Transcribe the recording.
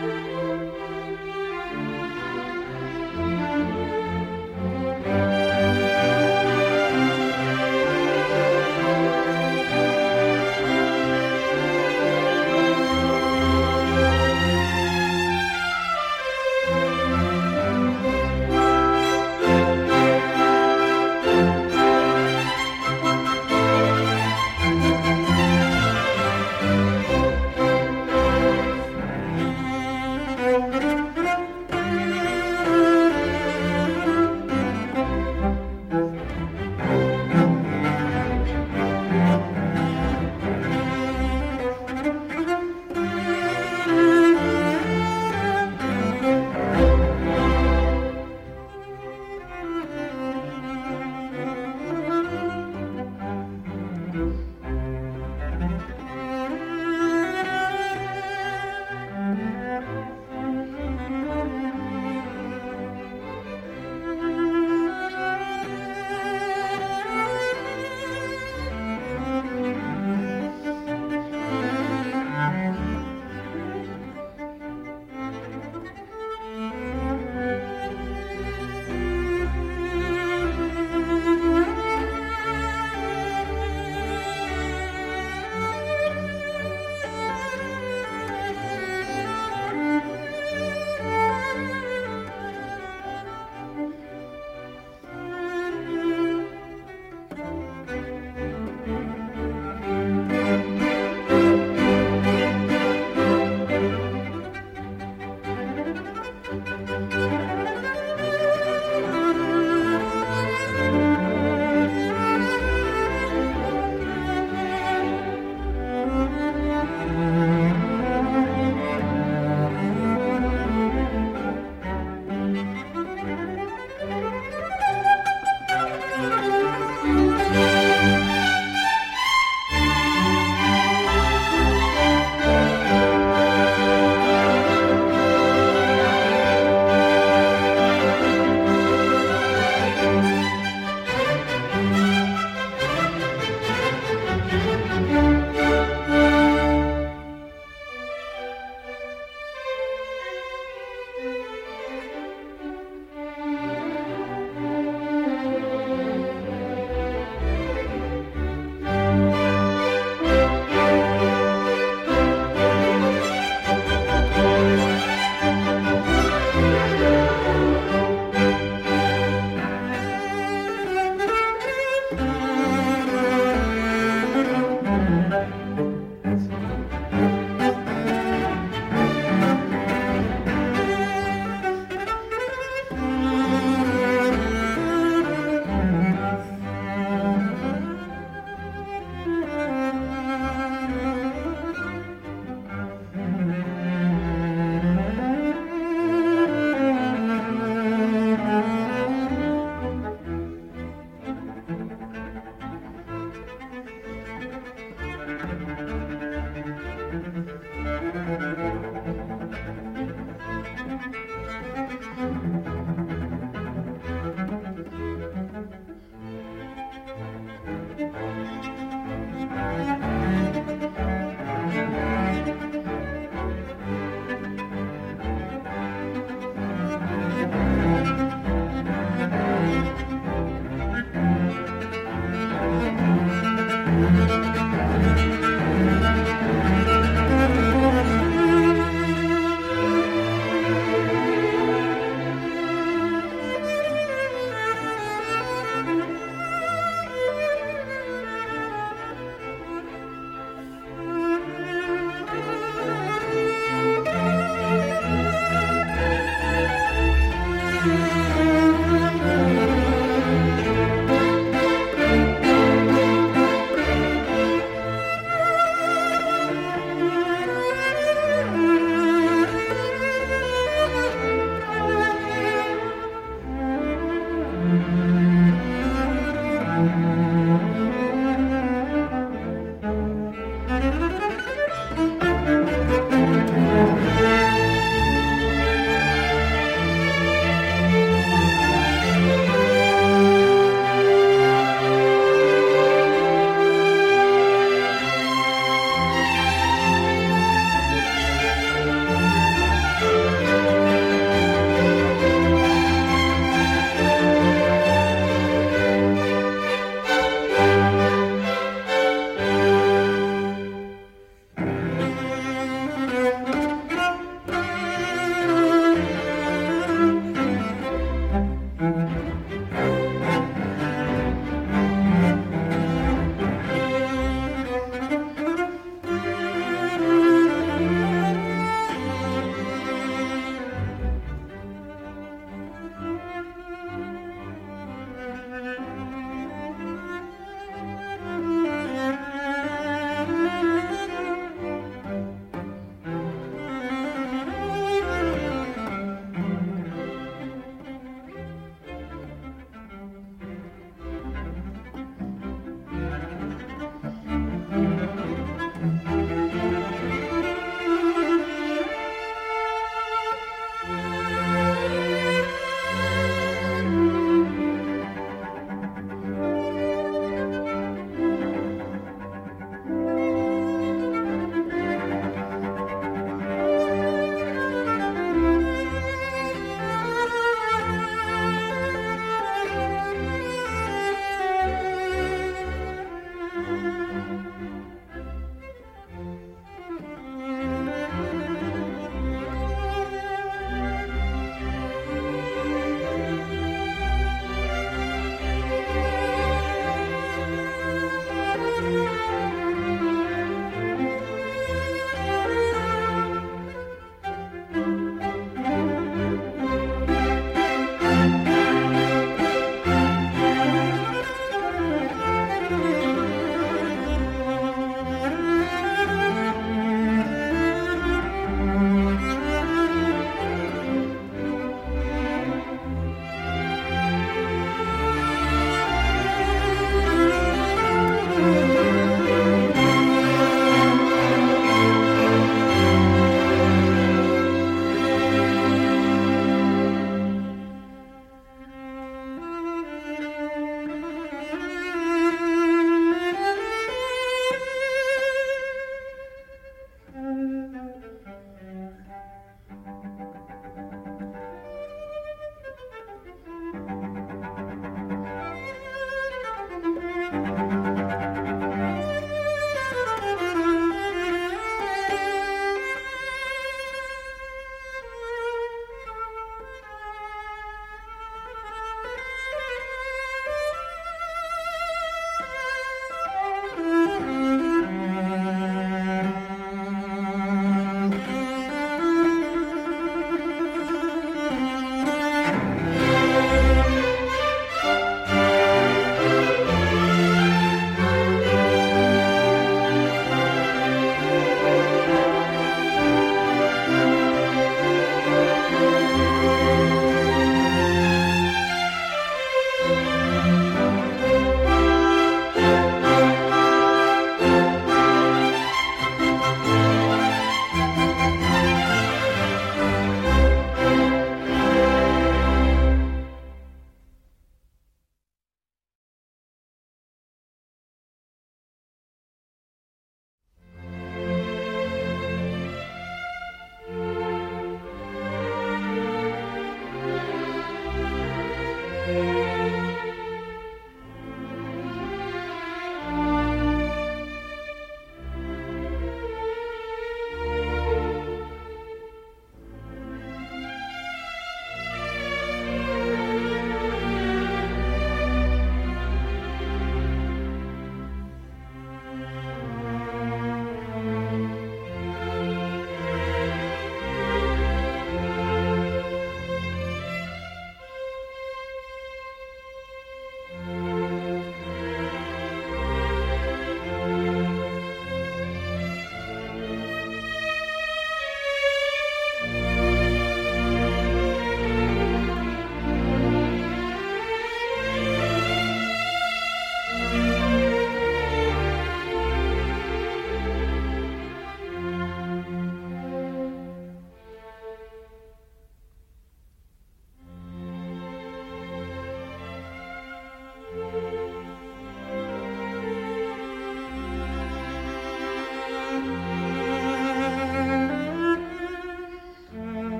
Música